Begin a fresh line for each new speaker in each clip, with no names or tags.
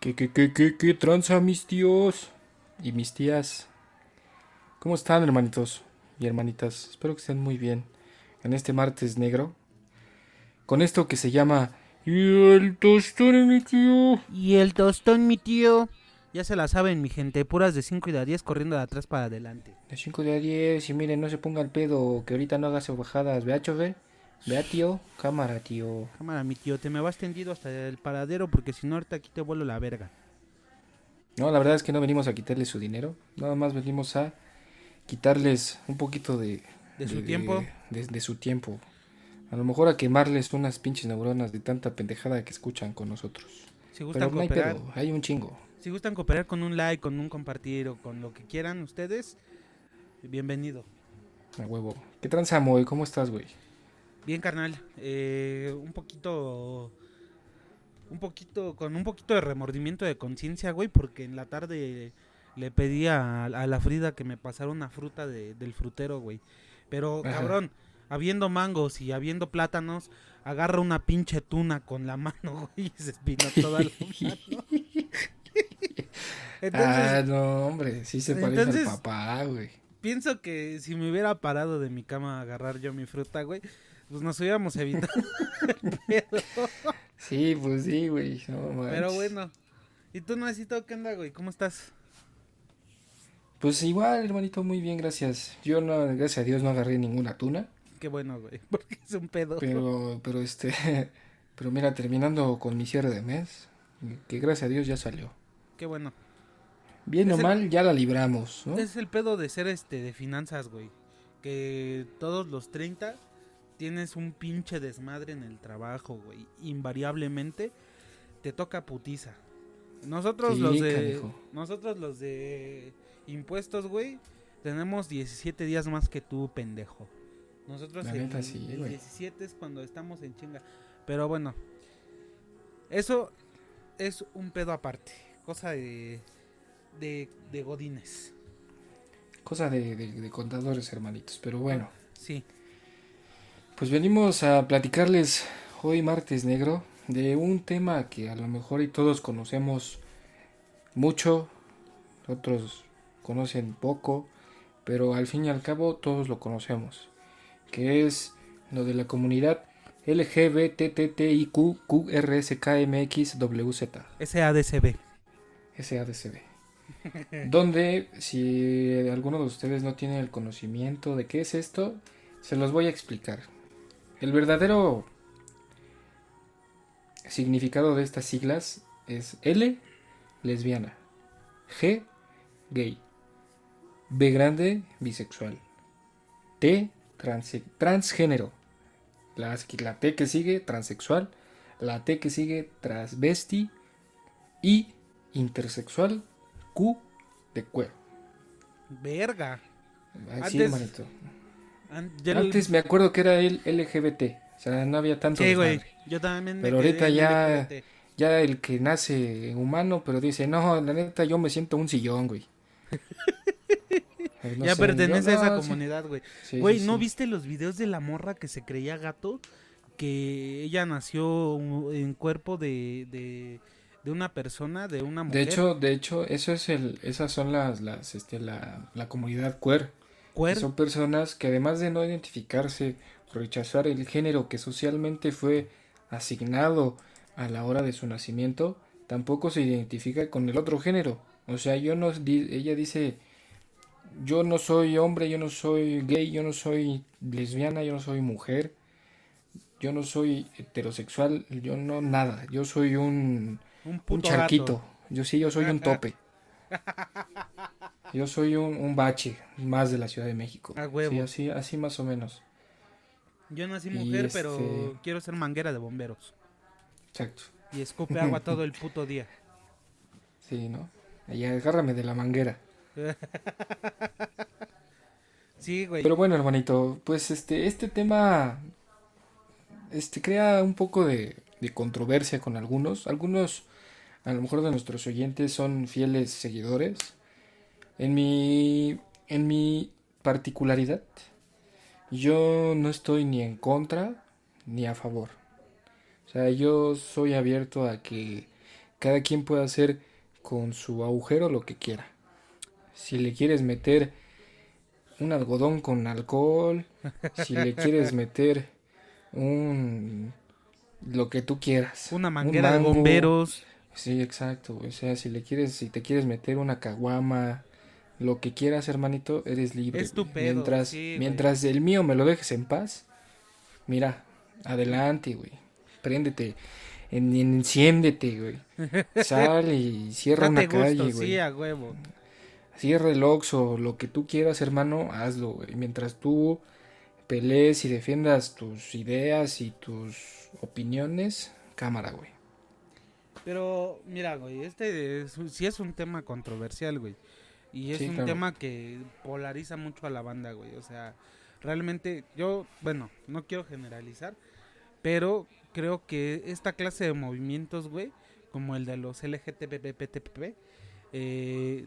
¿Qué, qué, qué, qué, qué tranza, mis tíos y mis tías? ¿Cómo están, hermanitos y hermanitas? Espero que estén muy bien en este martes negro. Con esto que se llama Y el tostón, mi tío.
Y el tostón, mi tío. Ya se la saben, mi gente. Puras de 5 y de 10 corriendo de atrás para adelante.
De 5 de a 10 y miren, no se ponga el pedo, que ahorita no hagas bajadas. Vea, chove. Vea, tío. Cámara, tío.
Cámara, mi tío. Te me vas tendido hasta el paradero porque si no, ahorita aquí te vuelo la verga.
No, la verdad es que no venimos a quitarles su dinero. Nada más venimos a quitarles un poquito de...
¿De su tiempo?
De, de su tiempo. A lo mejor a quemarles unas pinches neuronas de tanta pendejada que escuchan con nosotros.
Si gustan
Pero no hay
cooperar,
pedo, hay un chingo.
si gustan cooperar con un like, con un compartir o con lo que quieran ustedes, bienvenido.
A huevo. ¿Qué tranza, Moy? ¿Cómo estás, güey?
Bien, carnal. eh, un poquito. Un poquito. Con un poquito de remordimiento de conciencia, güey. Porque en la tarde le pedí a, a la Frida que me pasara una fruta de- del frutero, güey. Pero,
Ajá.
cabrón, habiendo mangos y habiendo plátanos, agarra una pinche tuna con la mano, güey. Y se espina toda la mano. Entonces,
ah, no, hombre. Sí se parece
entonces-
al papá, güey.
pienso que si me hubiera parado de mi cama a agarrar yo mi fruta, güey, pues nos hubiéramos evitado. el pedo.
Sí, pues sí, güey. No.
Pero bueno. ¿Y tú, Noecito, qué onda, güey? ¿Cómo estás?
Pues igual, hermanito, muy bien, gracias. Yo no, gracias a Dios no agarré ninguna tuna.
Qué bueno, güey. Porque es un pedo.
Pero, pero este, pero mira, terminando con mi cierre de mes, que gracias a Dios ya salió.
Qué bueno.
Bien
Es
o
el-
mal, ya la libramos, ¿no?
Es el pedo de ser este de finanzas, güey. Que todos los 30 tienes un pinche desmadre en el trabajo, güey. Invariablemente te toca putiza. Nosotros
Sí,
los de
canijo.
nosotros los de impuestos, güey, tenemos 17 días más que tú, pendejo. Nosotros
La
el,
neta sí,
el
güey.
17 es cuando estamos en chinga. Pero bueno, eso es un pedo aparte, cosa de de, de godines.
Cosa de, de- de contadores, hermanitos. Pero bueno,
Sí.
Pues venimos a platicarles hoy martes negro de un tema que a lo mejor y todos conocemos mucho, otros conocen poco, pero al fin y al cabo todos lo conocemos, que es lo de la comunidad LGBTTIQQRSKMXWZ.
SADCB.
SADCB. Donde, si alguno de ustedes no tiene el conocimiento de qué es esto, se los voy a explicar. El verdadero significado de estas siglas es L, lesbiana, G, gay, B grande, bisexual, T, transgénero, la, la T que sigue, transexual, la T que sigue, transvesti, y intersexual Q de cuero.
Verga.
Así,
Antes-
hermanito. Antes me acuerdo que era el LGBT. O sea, no había tanto
Sí, güey. Yo también me
Pero ahorita ya-
LGBT.
Ya el que nace humano, pero dice, no, la neta, yo me siento un sillón, güey. No
ya
sé,
pertenece
yo
a esa
sí.
comunidad, güey.
Sí,
Güey, ¿no viste los videos de la morra que se creía gato? Que ella nació en cuerpo de, de, de una persona, de una
De
mujer.
hecho, de hecho, eso es el, esas son las, las, este, la, la comunidad queer.
Cuer-
Son personas que además de no identificarse rechazar el género que socialmente fue asignado a la hora de su nacimiento, tampoco se identifica con el otro género. O sea, yo no, ella dice, yo no soy hombre, yo no soy gay, yo no soy lesbiana, yo no soy mujer, yo no soy heterosexual, yo no nada, yo soy un,
un
un
puto
charquito.
gato.
Yo sí, yo soy un tope. Yo soy un, un bache más de la Ciudad de México.
A huevo.
Sí, así, así más o menos.
Yo nací mujer, pero
este-
quiero ser manguera de bomberos.
Exacto.
Y escupe agua todo el puto día.
Sí, ¿no? Y agárrame de la manguera.
Sí, güey.
Pero bueno, hermanito, pues este, este tema este, crea un poco de, de controversia con algunos. Algunos, a lo mejor de nuestros oyentes, son fieles seguidores. En mi, en mi particularidad, yo no estoy ni en contra ni a favor. O sea, yo soy abierto a que cada quien puede hacer con su agujero lo que quiera. Si le quieres meter un algodón con alcohol, si le quieres meter un lo que tú quieras.
Una manguera de bomberos.
Sí, exacto, O sea, si le quieres, si te quieres meter una caguama, lo que quieras, hermanito, eres libre.
Es tu
Mientras, mientras el mío me lo dejes en paz, mira, adelante, güey. Préndete, en, enciéndete, güey. Sal y cierra una calle, güey.
Sí, a huevo.
Cierra el oxo, lo que tú quieras, hermano, hazlo, güey. Mientras tú pelees y defiendas tus ideas y tus opiniones, cámara, güey.
Pero, mira, güey, este sí es un tema controversial, güey. Y es un tema que polariza mucho a la banda, güey. O sea, realmente yo, bueno, no quiero generalizar, pero creo que esta clase de movimientos, güey, como el de los LGTBPTP, eh,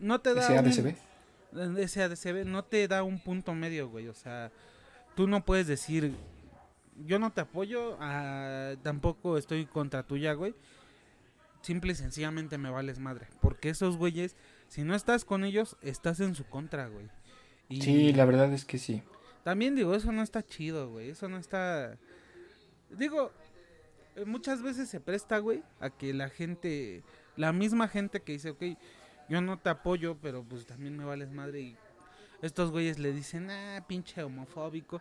no te da...
SADCB.
Un, SADCB no te da un punto medio, güey. O sea, tú no puedes decir, yo no te apoyo, ah, tampoco estoy contra tuya, güey. Simple y sencillamente me vales madre. Porque esos güeyes, si no estás con ellos, estás en su contra, güey.
sí, la verdad es que sí.
También digo, eso no está chido, güey. Eso no está... Digo, eh, muchas veces se presta, güey, a que la gente, la misma gente que dice, ok, yo no te apoyo, pero pues también me vales madre y estos güeyes le dicen, ah, pinche homofóbico.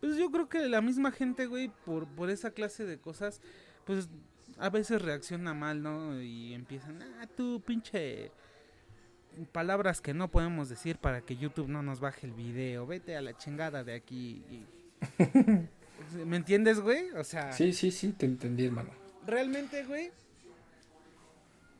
Pues yo creo que la misma gente, güey, por, por esa clase de cosas, pues a veces reacciona mal, ¿no? Y empiezan, ah, tú pinche palabras que no podemos decir para que YouTube no nos baje el video, vete a la chingada de aquí. ¿Me entiendes, güey? O sea...
Sí, sí, sí, te entendí, hermano.
Realmente, güey,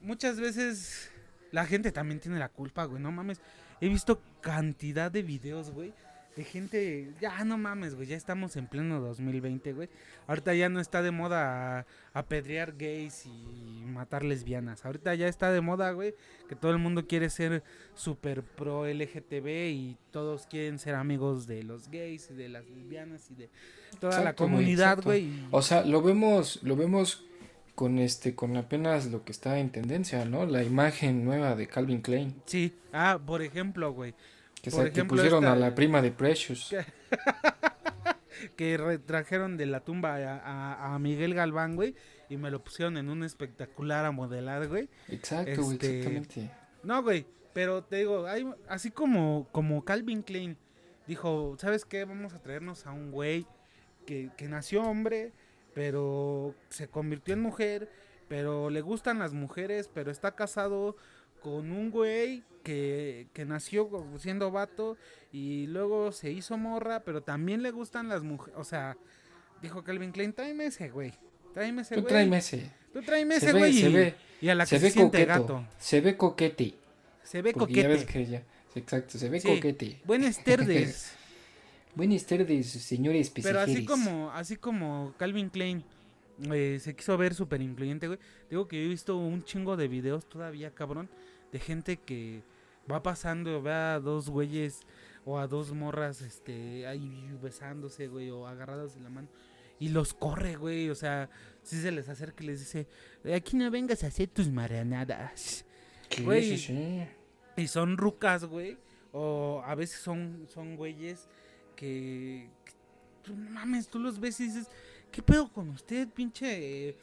muchas veces la gente también tiene la culpa, güey, no mames. He visto cantidad de videos, güey, de gente, ya no mames, güey, ya estamos en pleno 2020, güey. Ahorita ya no está de moda apedrear gays y matar lesbianas. Ahorita ya está de moda, güey, que todo el mundo quiere ser super pro LGTB y todos quieren ser amigos de los gays y de las lesbianas y de toda la comunidad, güey.
O sea, lo vemos, lo vemos con este con apenas lo que está en tendencia, ¿no? La imagen nueva de Calvin Klein.
Sí. Ah, por ejemplo, güey.
Que, se, pusieron a la prima de Precious.
Que, retrajeron de la tumba a, Miguel Galván, güey, y me lo pusieron en un espectacular a modelar, güey.
Exacto, güey, este, exactamente.
No, güey, pero te digo, hay, así como, como Calvin Klein dijo, ¿sabes qué? Vamos a traernos a un güey que, que nació hombre, pero se convirtió en mujer, pero le gustan las mujeres, pero está casado con un güey que, que nació siendo vato y luego se hizo morra, pero también le gustan las mujeres. O sea, dijo Calvin Klein, tráeme ese güey. Tráeme ese
Tú
güey.
Tráeme ese.
Tú tráeme ese güey. Se ve, y a la que se, ve siente gato.
Se ve coquete.
Se ve coquete. Ya ves
que ya, exacto, se ve coquete.
Buenas tardes.
Buenas tardes, señores
Pero así como, así como Calvin Klein eh, se quiso ver súper incluyente, güey. Digo que he visto un chingo de videos todavía, cabrón, de gente que va pasando, ve a dos güeyes o a dos morras, este, ahí besándose, güey, o agarrados de la mano. Y los corre, güey, o sea, si se les acerca y les dice, aquí no vengas a hacer tus maranadas.
güey. Sí,
Y son rucas, güey, o a veces son, son güeyes que, que, mames, tú los ves y dices, ¿qué pedo con usted, pinche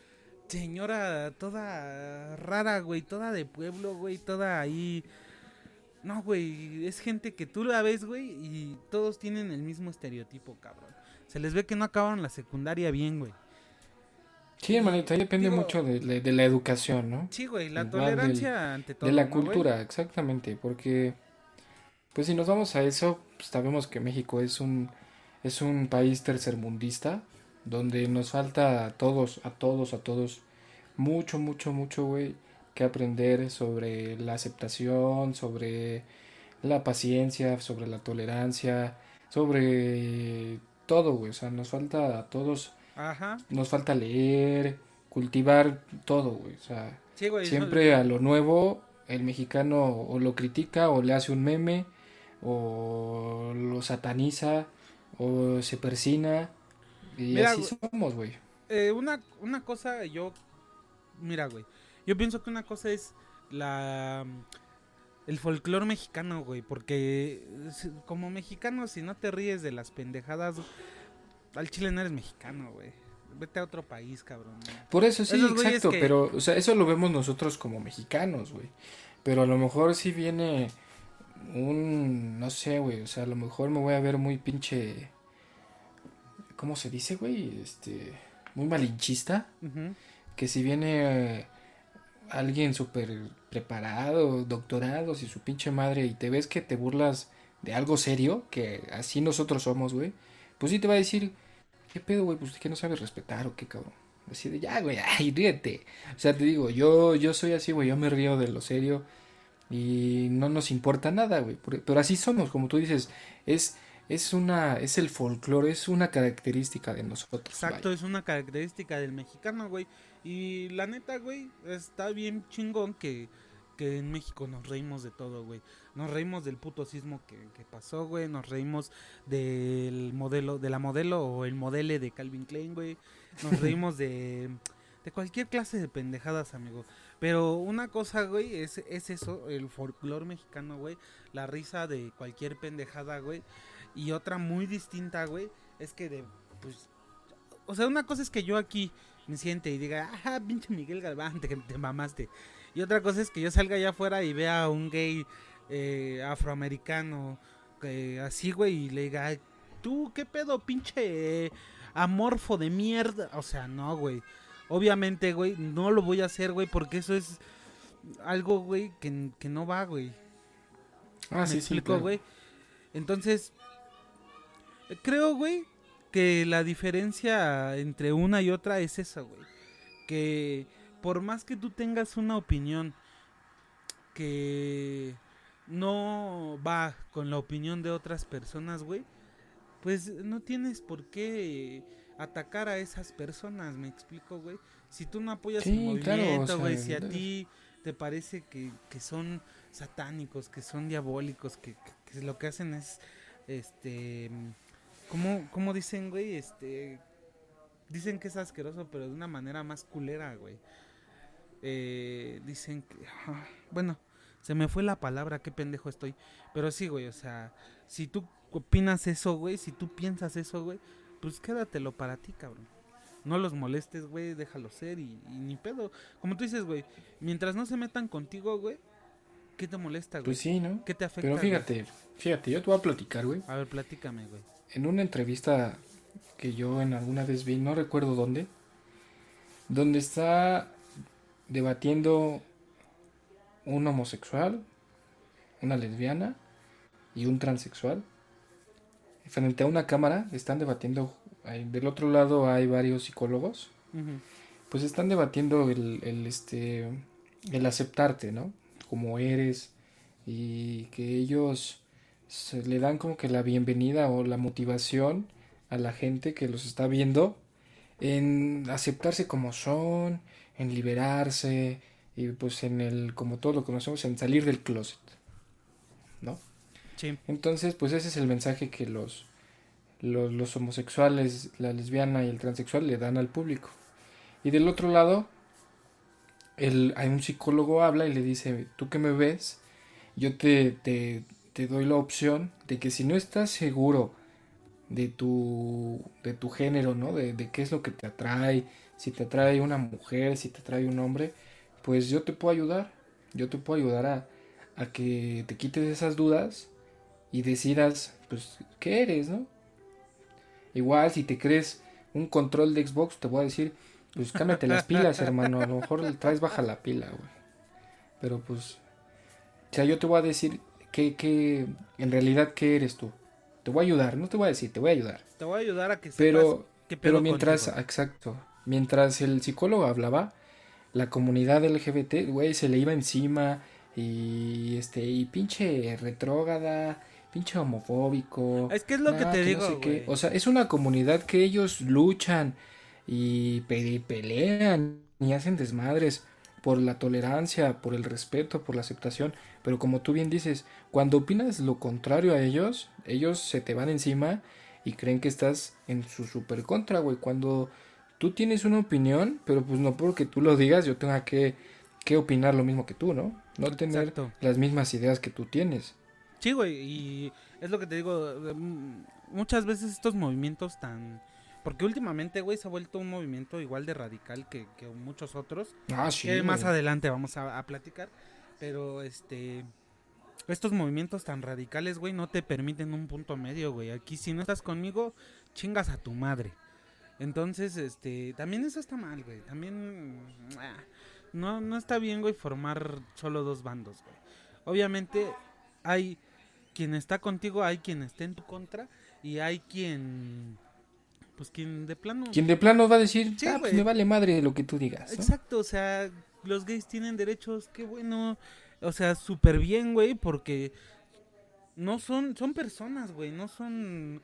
señora toda rara, güey, toda de pueblo, güey, toda ahí. No, güey, es gente que tú la ves, güey, y todos tienen el mismo estereotipo, cabrón. Se les ve que no acabaron la secundaria bien, güey.
Sí, hermanito, ahí depende mucho de, la educación, ¿no?
Sí, güey, la tolerancia ante todo.
De la cultura, exactamente, porque, pues si nos vamos a eso, pues sabemos que México es un, es un país tercermundista, donde nos falta a todos, a todos, a todos, mucho, mucho, mucho, güey, que aprender sobre la aceptación, sobre la paciencia, sobre la tolerancia, sobre todo, güey, o sea, nos falta a todos,
Ajá.
nos falta leer, cultivar todo, güey, o sea, siempre a lo nuevo el mexicano o lo critica o le hace un meme o lo sataniza o se persina y así somos, güey.
Eh, una, una cosa yo mira, güey. Yo pienso que una cosa es la el folclore mexicano, güey, porque como mexicano si no te ríes de las pendejadas al chile no eres mexicano, güey. Vete a otro país, cabrón.
Por eso sí, exacto, pero o sea, eso lo vemos nosotros como mexicanos, güey. Pero a lo mejor si viene un no sé, güey, o sea, a lo mejor me voy a ver muy pinche ¿cómo se dice, güey? Este muy malinchista. Que si viene alguien súper preparado, doctorados y su pinche madre y te ves que te burlas de algo serio, que así nosotros somos, güey, pues sí te va a decir, ¿qué pedo, güey? Pues que no sabes respetar o qué cabrón. Así de, ya, güey, ay, ríete. O sea, te digo, yo, yo soy así, güey, yo me río de lo serio y no nos importa nada, güey. Pero así somos, como tú dices, es es una es el folclore, es una característica de nosotros.
Exacto, es una característica del mexicano, güey. Y la neta, güey, está bien chingón que, que en México nos reímos de todo, güey. Nos reímos del puto sismo que, que, pasó, güey. Nos reímos del modelo, de la modelo o el modele de Calvin Klein, güey. Nos reímos de, de cualquier clase de pendejadas, amigo. Pero una cosa, güey, es, es eso, el folclore mexicano, güey. La risa de cualquier pendejada, güey. Y otra muy distinta, güey, es que de, pues, o sea, una cosa es que yo aquí me siente y diga, ah, pinche Miguel Galván, te, te mamaste. Y otra cosa es que yo salga allá afuera y vea a un gay eh, afroamericano eh, así, güey, y le diga, tú, ¿qué pedo, pinche amorfo de mierda? O sea, no, güey. Obviamente, güey, no lo voy a hacer, güey, porque eso es algo, güey, que, que no va, güey.
Ah, sí, sí,
güey. Entonces, Creo, güey, que la diferencia entre una y otra es esa, güey. Que por más que tú tengas una opinión que no va con la opinión de otras personas, güey, pues no tienes por qué atacar a esas personas, me explico, güey. Si tú no apoyas el movimiento, güey, si a ti te parece que, que, son satánicos, que son diabólicos, que, que lo que hacen es, este ¿Cómo, cómo dicen, güey? Este. Dicen que es asqueroso, pero de una manera más culera, güey. Eh, dicen que. Ah, bueno, se me fue la palabra, qué pendejo estoy. Pero sí, güey, o sea, si tú opinas eso, güey, si tú piensas eso, güey, pues quédatelo para ti, cabrón. No los molestes, güey, déjalo ser y, ni pedo. Como tú dices, güey, mientras no se metan contigo, güey, ¿qué te molesta, güey?
Pues sí, ¿no?
¿Qué te afecta?
Pero fíjate, fíjate, yo te voy a platicar, güey.
A ver, platícame, güey
en una entrevista que yo en alguna vez vi, no recuerdo dónde, donde está debatiendo un homosexual, una lesbiana y un transexual. Frente a una cámara están debatiendo, del otro lado hay varios psicólogos, pues están debatiendo el, el, este, el aceptarte, ¿no? Como eres y que ellos se le dan como que la bienvenida o la motivación a la gente que los está viendo en aceptarse como son, en liberarse y pues en el, como todo lo conocemos, en salir del closet. ¿No?
Sí.
Entonces, pues ese es el mensaje que los, los, los homosexuales, la lesbiana y el transexual le dan al público. Y del otro lado, el, hay un psicólogo habla y le dice, tú que me ves, yo te, te, te doy la opción de que si no estás seguro de tu, de tu género, ¿no? De, de, qué es lo que te atrae, si te atrae una mujer, si te atrae un hombre, pues yo te puedo ayudar. Yo te puedo ayudar a, a que te quites esas dudas y decidas, pues, qué eres, ¿no? Igual, si te crees un control de Xbox, te voy a decir, pues cámbiate las pilas, hermano. A lo mejor le traes baja la pila, güey. Pero pues, o sea, yo te voy a decir, ¿Qué, en realidad, qué eres tú? Te voy a ayudar, no te voy a decir, te voy a ayudar.
Te voy a ayudar a que
pero, Pero mientras, exacto, mientras el psicólogo hablaba, la comunidad LGBT, güey, se le iba encima y este, y pinche retrógada, pinche homofóbico.
Es que es lo que te digo,
O sea, es una comunidad que ellos luchan y pelean y hacen desmadres por la tolerancia, por el respeto, por la aceptación. Pero como tú bien dices, cuando opinas lo contrario a ellos, ellos se te van encima y creen que estás en su super contra, güey. Cuando tú tienes una opinión, pero pues no porque tú lo digas yo tenga que, que opinar lo mismo que tú, ¿no? No tener
Exacto.
las mismas ideas que tú tienes.
Sí, güey, y es lo que te digo, mm, muchas veces estos movimientos tan... Porque últimamente, güey, se ha vuelto un movimiento igual de radical que, que muchos otros.
Ah, sí.
que más adelante vamos a, a platicar. Pero, este... Estos movimientos tan radicales, güey, no te permiten un punto medio, güey. Aquí si no estás conmigo, chingas a tu madre. Entonces, este... También eso está mal, güey. También... ah, No, no está bien, güey, formar solo dos bandos, güey. Obviamente hay quien está contigo, hay quien está en tu contra y hay quien... Pues quien de plano...
Quien de plano va a decir,
Sí,
ah, pues me vale madre lo que tú digas. ¿no?
Exacto, o sea, los gays tienen derechos, qué bueno. O sea, súper bien, güey, porque no son, son personas, güey, no son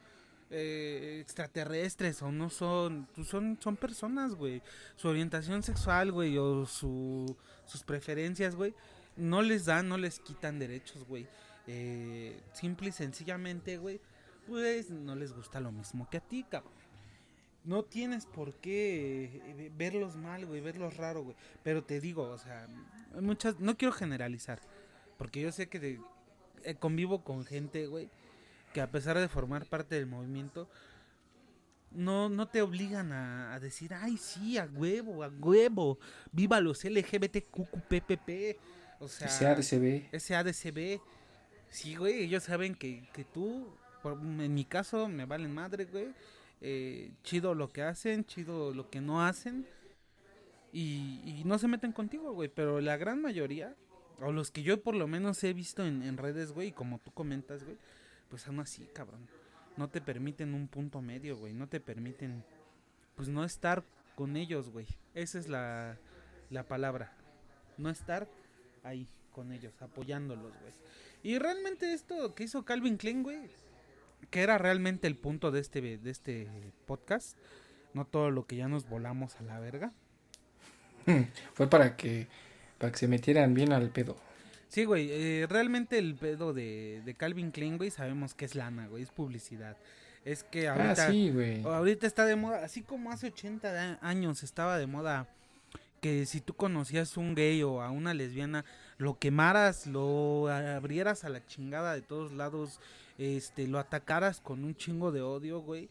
eh, extraterrestres o no son, pues son, son personas, güey. Su orientación sexual, güey, o su, sus preferencias, güey, no les dan, no les quitan derechos, güey. Eh, simple y sencillamente, güey, pues no les gusta lo mismo que a ti, cabrón. No tienes por qué eh, verlos mal, güey, verlos raro, güey. Pero te digo, o sea, muchas, no quiero generalizar, porque yo sé que de- eh, convivo con gente, güey, que a pesar de formar parte del movimiento, no, no te obligan a, a decir, ay, sí, a huevo, a huevo, viva los LGBTQPPP, o sea,
SADCB.
SADCB. Sí, güey, ellos saben que, que tú, por- en mi caso, me valen madre, güey. Eh, chido lo que hacen, chido lo que no hacen. Y, no se meten contigo, güey. Pero la gran mayoría, o los que yo por lo menos he visto en, en redes, güey, como tú comentas, güey, pues aún así, cabrón. No te permiten un punto medio, güey. No te permiten, pues no estar con ellos, güey. Esa es la, la palabra. No estar ahí con ellos, apoyándolos, güey. Y realmente esto que hizo Calvin Klein, güey, que era realmente el punto de este, de este podcast, no todo lo que ya nos volamos a la verga.
Fue para que, para que se metieran bien al pedo.
Sí, güey, eh, realmente el pedo de, de Calvin Klein, güey, sabemos que es lana, güey, es publicidad. Es que ahorita,
ah, sí, güey.
ahorita está de moda, así como hace 80 a- años estaba de moda que si tú conocías un gay o a una lesbiana, lo quemaras, lo abrieras a la chingada de todos lados, este, lo atacaras con un chingo de odio, güey.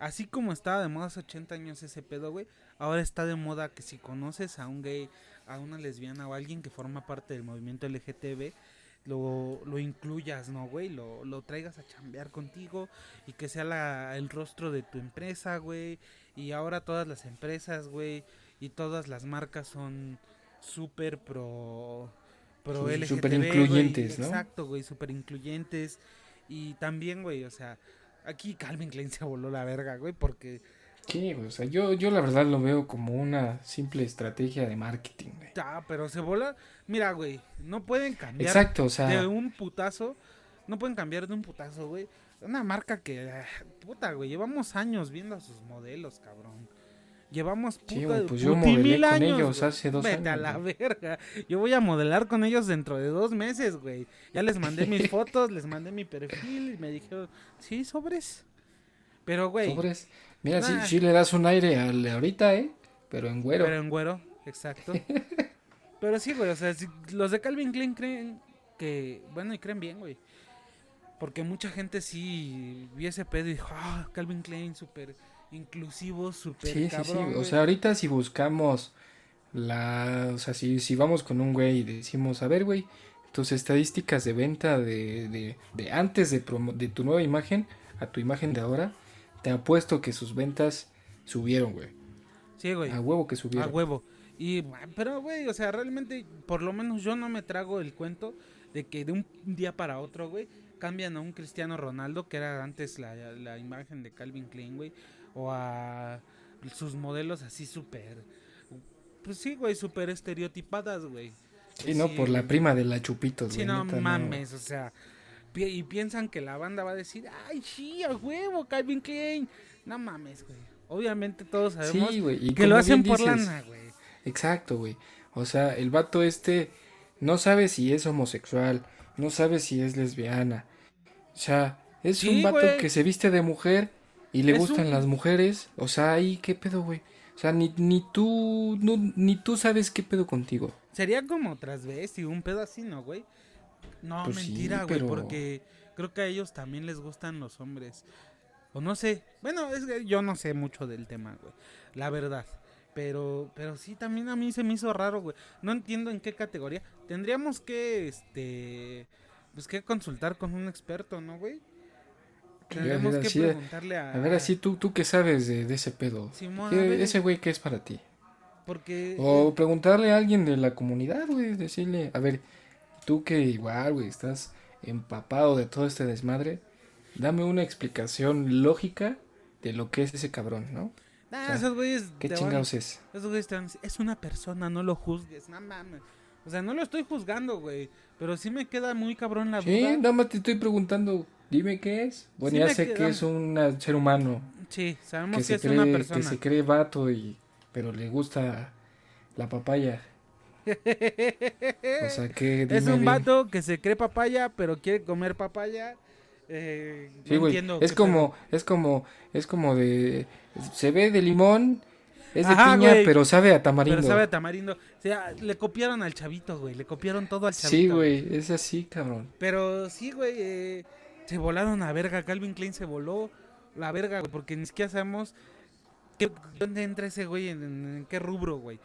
Así como estaba de moda hace 80 años ese pedo, güey, ahora está de moda que si conoces a un gay, a una lesbiana o a alguien que forma parte del movimiento LGTB, lo, lo incluyas, ¿no, güey? Lo, lo traigas a chambear contigo y que sea la, el rostro de tu empresa, güey. Y ahora todas las empresas, güey, y todas las marcas son súper pro, pro LGTB,
súper incluyentes, ¿no?
Exacto, güey, súper incluyentes. Y también, güey, o sea, aquí Calvin Klein se voló la verga, güey, porque
Sí, güey, o sea, yo, yo la verdad lo veo como una simple estrategia de marketing, güey.
Ah, pero se vola. Mira, güey, no pueden cambiar
Exacto, o sea,
de un putazo. No pueden cambiar de un putazo, güey. Una marca que, ah, puta, güey, llevamos años viendo a sus modelos, cabrón. Llevamos puta,
Sí, pues yo modelé
mil
con
años,
ellos
güey.
hace dos
Vete a la
güey.
verga. Yo voy a modelar con ellos dentro de dos meses, güey. Ya les mandé mis fotos, les mandé mi perfil y me dijeron, sí, sobres. Pero, güey,
sobres. Mira, sí,
Nah.
sí le das un aire al ahorita, ¿eh? Pero en güero.
Pero en güero, exacto. Pero sí, güey, o sea, si- los de Calvin Klein creen que, bueno, y creen bien, güey. Porque mucha gente sí vio ese pedo y dijo, ah, Calvin Klein, súper inclusivo, súper
Sí, sí,
cabrón.
sí. O
güey".
sea, ahorita si buscamos la... O sea, si, si vamos con un güey y decimos, a ver, güey, tus estadísticas de venta de, de, de antes de, promo- de tu nueva imagen a tu imagen de ahora, te apuesto que sus ventas subieron, güey.
sí, güey,
A huevo que
a
subieron.
huevo. Y, pero, güey, o sea, realmente, por lo menos yo no me trago el cuento de que de un día para otro, güey, cambian a un Cristiano Ronaldo, que era antes la, la imagen de Calvin Klein, güey, o a sus modelos así súper, pues sí, güey, súper estereotipadas, güey.
Sí, no, por la prima de la Chupitos,
Sí,
güey.
no
neta,
mames, o sea, pi- y piensan que la banda va a decir, ay, sí, a huevo, Calvin Klein. No mames, güey. Obviamente todos sabemos
Sí, güey. y
que lo hacen por
dices,
lana, güey.
Exacto, güey. O sea, el vato este no sabe si es homosexual, no sabe si es lesbiana. O sea, es
Sí,
un vato
güey.
que se viste de mujer y le
Es
gustan
un-
las mujeres. O sea, ahí, ¿qué pedo, güey? O sea, ni, ni tú, no, ni tú sabes qué pedo contigo.
Sería como y un pedo así, ¿no, güey? No,
Pues sí,
mentira, güey,
pero-
porque creo que a ellos también les gustan los hombres. O no sé. Bueno, es que yo no sé mucho del tema, güey. La verdad. Pero, pero sí, también a mí se me hizo raro, güey. No entiendo en qué categoría. Tendríamos que, este, pues que consultar con un experto, ¿no, güey? Tendríamos
ver,
que
así-
preguntarle a...
A ver, así tú, tú qué sabes de, de ese pedo.
Simón,
¿Qué-
a ver,
ese güey qué es para ti?
Porque...
O preguntarle a alguien de la comunidad, güey, decirle, a ver, tú que igual, güey, estás empapado de todo este desmadre, dame una explicación lógica de lo que es ese cabrón, ¿no?
Nah,
o sea,
esos güeyes
¿Qué
van-
chingados es?
Esos güeyes te van a decir, es una persona, no lo juzgues, no mames. O sea, no lo estoy juzgando, güey. Pero sí me queda muy cabrón la
Sí,
duda.
nada más te estoy preguntando, dime qué es. Bueno,
Sí
ya sé que es un ser humano
Sí, sabemos
que
que,
se,
es
cree,
una
que
persona.
se cree vato y pero le gusta la papaya. O sea, que
es
dime
un
bien.
vato que se cree papaya, pero quiere comer papaya. Eh,
Sí,
no entiendo
Es como, es como, es como de, se ve de limón, es de
Ajá,
piña,
güey.
pero sabe a tamarindo.
Pero sabe a tamarindo. O sea, le copiaron al chavito, güey. Le copiaron todo al chavito.
Sí, güey, es así, cabrón.
Pero sí, güey, eh, se volaron a verga. Calvin Klein se voló la verga, güey, porque ni siquiera sabemos qué, dónde entra ese güey, en, qué rubro, güey.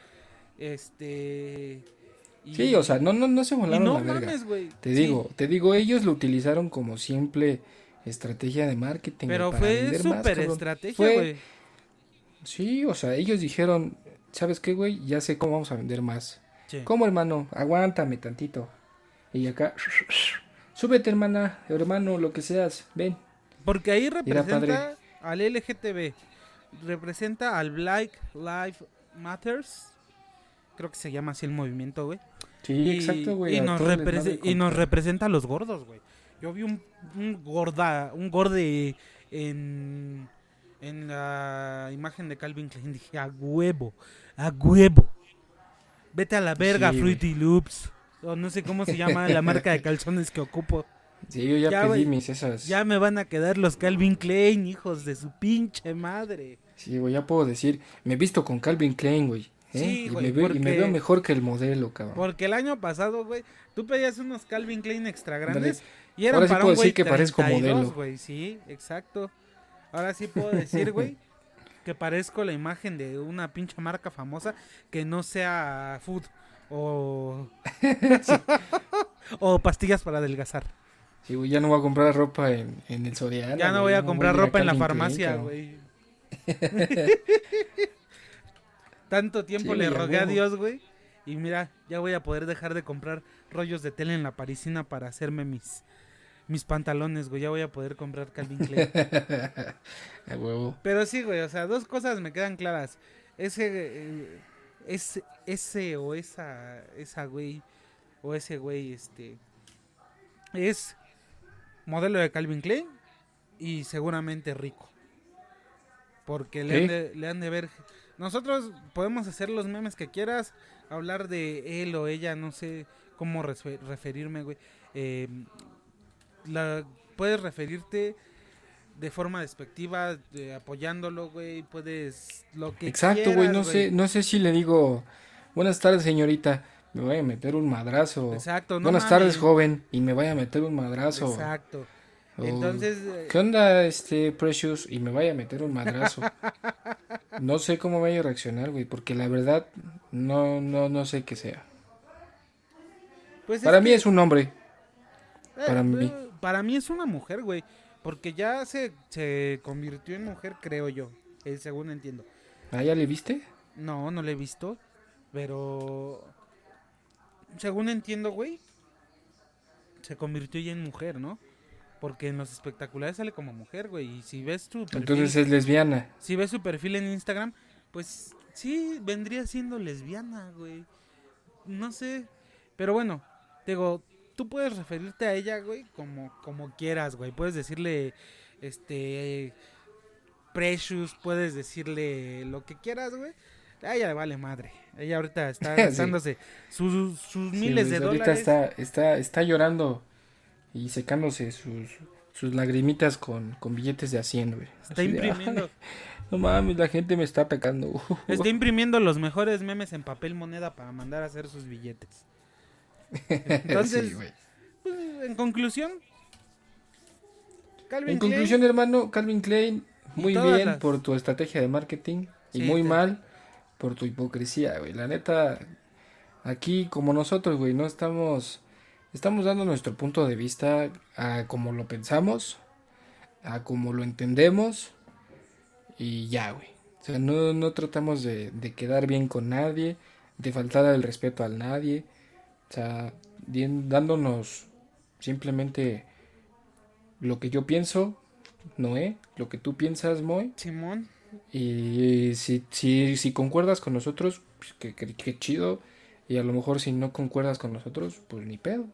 Este... y-
Sí, o sea, no, no, no se volaron
no
la verga.
mames, güey.
Te
Sí,
digo, te digo, ellos lo utilizaron como simple estrategia de marketing.
pero
para
fue súper estrategia, güey.
Sí, o sea, ellos dijeron, ¿sabes qué, güey? Ya sé cómo vamos a vender más.
Sí.
¿Cómo, hermano? Aguántame tantito. Y acá, súbete, hermana, hermano, lo que seas, ven.
Porque ahí representa al LGTB, representa al Black Lives Matters, creo que se llama así el movimiento, güey.
Sí,
Y-
exacto, güey.
Y, nos y nos representa a los gordos, güey. Yo vi un, un gorda, un gorde en, en la imagen de Calvin Klein. Dije, a huevo, a huevo. Vete a la verga,
Sí.
Fruity Loops. O no sé cómo se llama la marca de calzones que ocupo.
Sí, yo ya,
Ya,
pedí mis esas.
Ya me van a quedar los Calvin Klein, hijos de su pinche madre.
Sí, güey, ya puedo decir, me he visto con Calvin Klein, güey. ¿eh?
Sí,
y, me veo, y me
porque-
veo mejor que el modelo, cabrón.
Porque el año pasado, güey, tú pedías unos Calvin Klein extra grandes y eran
Ahora sí
para
puedo
un
decir que parezco
32,
modelo.
güey, sí, exacto. Ahora sí puedo decir, güey, que parezco la imagen de una pinche marca famosa que no sea food o o pastillas para adelgazar.
Sí, güey, ya no voy a comprar ropa en, en el Soriana.
Ya no voy a comprar
a
ropa en la farmacia, güey. Tanto tiempo
Sí,
le rogué a. Dios, güey. Y mira, ya voy a poder dejar de comprar rollos de tela en la parisina para hacerme mis, mis pantalones, güey. Ya voy a poder comprar Calvin Klein.
A huevo.
Pero sí, güey, o sea, dos cosas me quedan claras. Ese, eh, ese, ese o esa, esa güey, o ese güey, este, es modelo de Calvin Klein y seguramente rico. Porque le,
Sí.
han de, le han de ver... Nosotros podemos hacer los memes que quieras, hablar de él o ella, no sé cómo refe- referirme, güey. Eh, la, puedes referirte de forma despectiva, de- apoyándolo, güey, puedes lo que
Exacto, güey, no sé, no sé si le digo, buenas tardes, señorita, me voy a meter un madrazo.
Exacto, no
buenas
mames.
tardes, joven, y me voy a meter un madrazo.
Exacto.
O,
Entonces, eh,
¿Qué onda, este Precious? Y me vaya a meter un madrazo. no sé cómo vaya a reaccionar, güey, porque la verdad no, no, no sé qué sea.
pues
Para mí
que-
es un hombre.
Eh,
Para
eh,
mí.
Para mí es una mujer, güey. Porque ya se, se convirtió en mujer, creo yo. eh, según entiendo.
¿Ah, ya le viste?
No, no la he visto. Pero. Según entiendo, güey. Se convirtió ya en mujer, ¿no? Porque en los espectaculares sale como mujer, güey. Y si ves su perfil.
Entonces es lesbiana.
Si ves su perfil en Instagram, pues sí, vendría siendo lesbiana, güey. No sé. Pero bueno, te digo, tú puedes referirte a ella, güey, como, como quieras, güey. Puedes decirle, este, Precious, puedes decirle lo que quieras, güey. A ella le vale madre. Ella ahorita está
Sí.
gastándose sus, sus
Sí,
miles
güey,
de
ahorita
dólares.
está, está, está llorando y secándose sus, sus lagrimitas con, con billetes de 100, güey.
Está
Así
imprimiendo.
"Ay, no mames, la gente me está atacando.
Está imprimiendo los mejores memes en papel moneda para mandar a hacer sus billetes. Entonces,
Sí.
Pues, en conclusión, Calvin
En
Klein,
conclusión, hermano, Calvin Klein, muy bien
las-
por tu estrategia de marketing y
Sí,
muy mal por tu hipocresía, güey. La neta, aquí como nosotros, güey, no estamos estamos dando nuestro punto de vista a como lo pensamos, a como lo entendemos y ya, güey. O sea, no, no tratamos de, de quedar bien con nadie, de faltar el respeto a nadie. O sea, dándonos simplemente lo que yo pienso, Noé, lo que tú piensas, Moy.
Simón,
Y si, si, si concuerdas con nosotros, pues que, que- que chido. Y a lo mejor si no concuerdas con nosotros, pues ni pedo.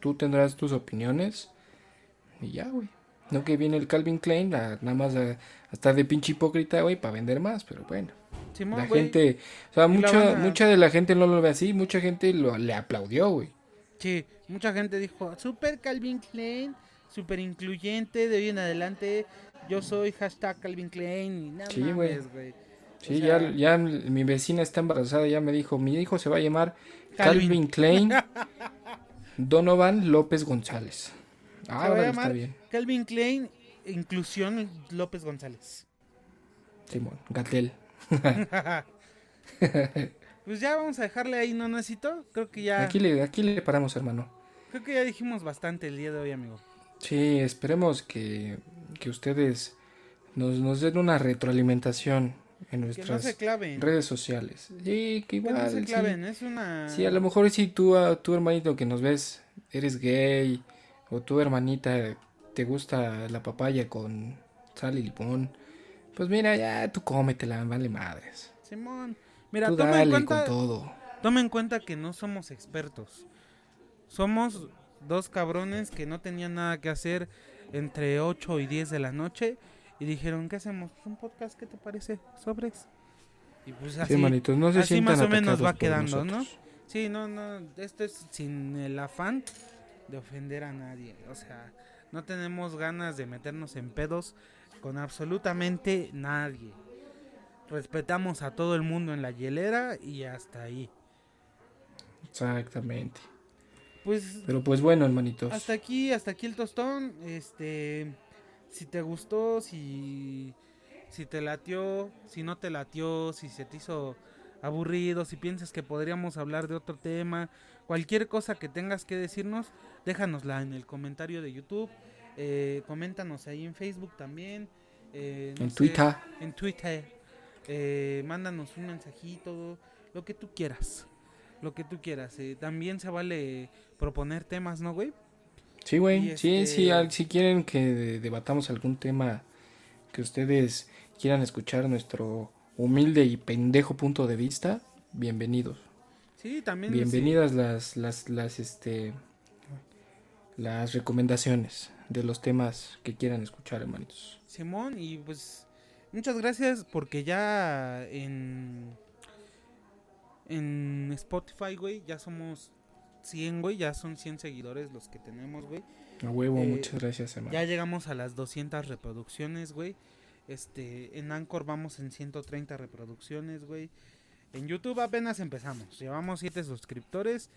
Tú tendrás tus opiniones. Y ya, güey. No que viene el Calvin Klein, a- nada más a, a estar de pinche hipócrita, güey, para vender más. Pero bueno,
Simón,
la gente, o sea, mucha, mucha de la gente no lo ve así. Mucha gente lo, le aplaudió, güey.
Sí, mucha gente dijo, super Calvin Klein, super incluyente, de hoy en adelante yo soy hashtag Calvin Klein. Y no
Sí, güey. Sí,
O sea,
ya, ya mi vecina está embarazada, ya me dijo, mi hijo se va a llamar
Calvin.
Calvin Klein Donovan López González. Ah,
va a
órale,
llamar
está bien.
Calvin Klein, inclusión López González.
Simón, Gatel.
Pues ya vamos a dejarle ahí, ¿no, Nacito? Creo que ya,
Aquí le, aquí le paramos, hermano.
creo que ya dijimos bastante el día de hoy, amigo.
Sí, esperemos que, que ustedes nos, nos den una retroalimentación en
Que no
nuestras
se
redes sociales. Sí, que
Que
igual.
no se
sí.
es una...
Sí, a lo mejor si tú, a tu hermanito que nos ves, eres gay, o tu hermanita te gusta la papaya con sal y limón, pues mira, ya tú cómetela, vale madres.
Simón, mira,
tú
toma en
dale
cuenta...
con todo.
Toma en cuenta que no somos expertos. Somos dos cabrones que no tenían nada que hacer entre 8 y 10 de la noche y dijeron, ¿qué hacemos? Pues un podcast, ¿qué te parece? Sobres. Y pues
Sí,
así,
hermanitos, no se
así más o menos va quedando, ¿no? Sí, no, no, esto es sin el afán de ofender a nadie. O sea, no tenemos ganas de meternos en pedos con absolutamente nadie. Respetamos a todo el mundo en la hielera y hasta ahí.
Exactamente.
Pues
Pero pues bueno, hermanitos.
hasta aquí, hasta aquí el tostón. Este, si te gustó, si, si te latió, si no te latió, si se te hizo aburrido, si piensas que podríamos hablar de otro tema, cualquier cosa que tengas que decirnos, déjanosla en el comentario de YouTube. eh, coméntanos ahí en Facebook también. eh, no
en
sé,
Twitter.
en Twitter. eh, mándanos un mensajito, lo que tú quieras. Lo que tú quieras. eh, también se vale proponer temas, ¿no, güey?
Sí, güey. Sí,
este-
sí, al- si quieren que de- debatamos algún tema que ustedes quieran escuchar nuestro humilde y pendejo punto de vista, bienvenidos.
Sí, también.
Bienvenidas las, las, las, este, las recomendaciones de los temas que quieran escuchar, hermanitos.
Simón, y pues muchas gracias porque ya en. En Spotify, güey, ya somos 100, güey, ya son 100 seguidores los que tenemos, güey.
A huevo,
Eh,
muchas gracias, hermano.
Ya llegamos a las 200 reproducciones, güey. Este, en Anchor vamos en 130 reproducciones, güey. En YouTube apenas empezamos. Llevamos 7 suscriptores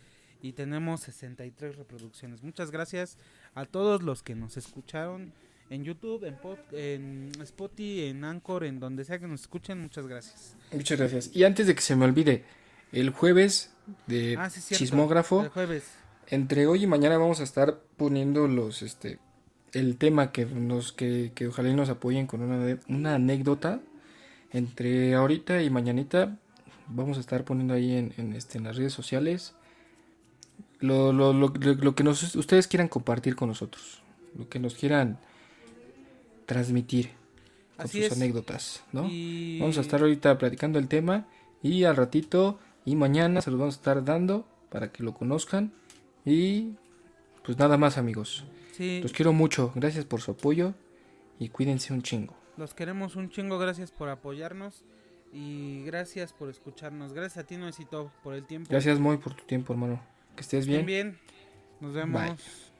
y tenemos 63 reproducciones. Muchas gracias a todos los que nos escucharon en YouTube, en, pod- en Spotify, en Anchor, en donde sea que nos escuchen. Muchas gracias.
Muchas gracias. Y antes de que se me olvide, el jueves de
Ah, sí.
Chismógrafo,
El jueves.
entre hoy y mañana vamos a estar poniendo los este el tema que nos que, que ojalá nos apoyen con una, una anécdota entre ahorita y mañanita vamos a estar poniendo ahí en, en, este, en las redes sociales lo, lo, lo, lo- lo que nos, ustedes quieran compartir con nosotros lo que nos quieran transmitir con
Así
sus
es.
anécdotas ¿no?
Y-
Vamos a estar ahorita platicando el tema y al ratito y mañana se los vamos a estar dando para que lo conozcan y pues nada más amigos.
Sí,
Los quiero mucho, gracias por su apoyo y cuídense un chingo.
Los queremos un chingo, gracias por apoyarnos y gracias por escucharnos. Gracias a ti, Noecito, por el tiempo.
Gracias muy por tu tiempo hermano. Que estés
Estén
bien.
bien. Nos vemos.
Bye.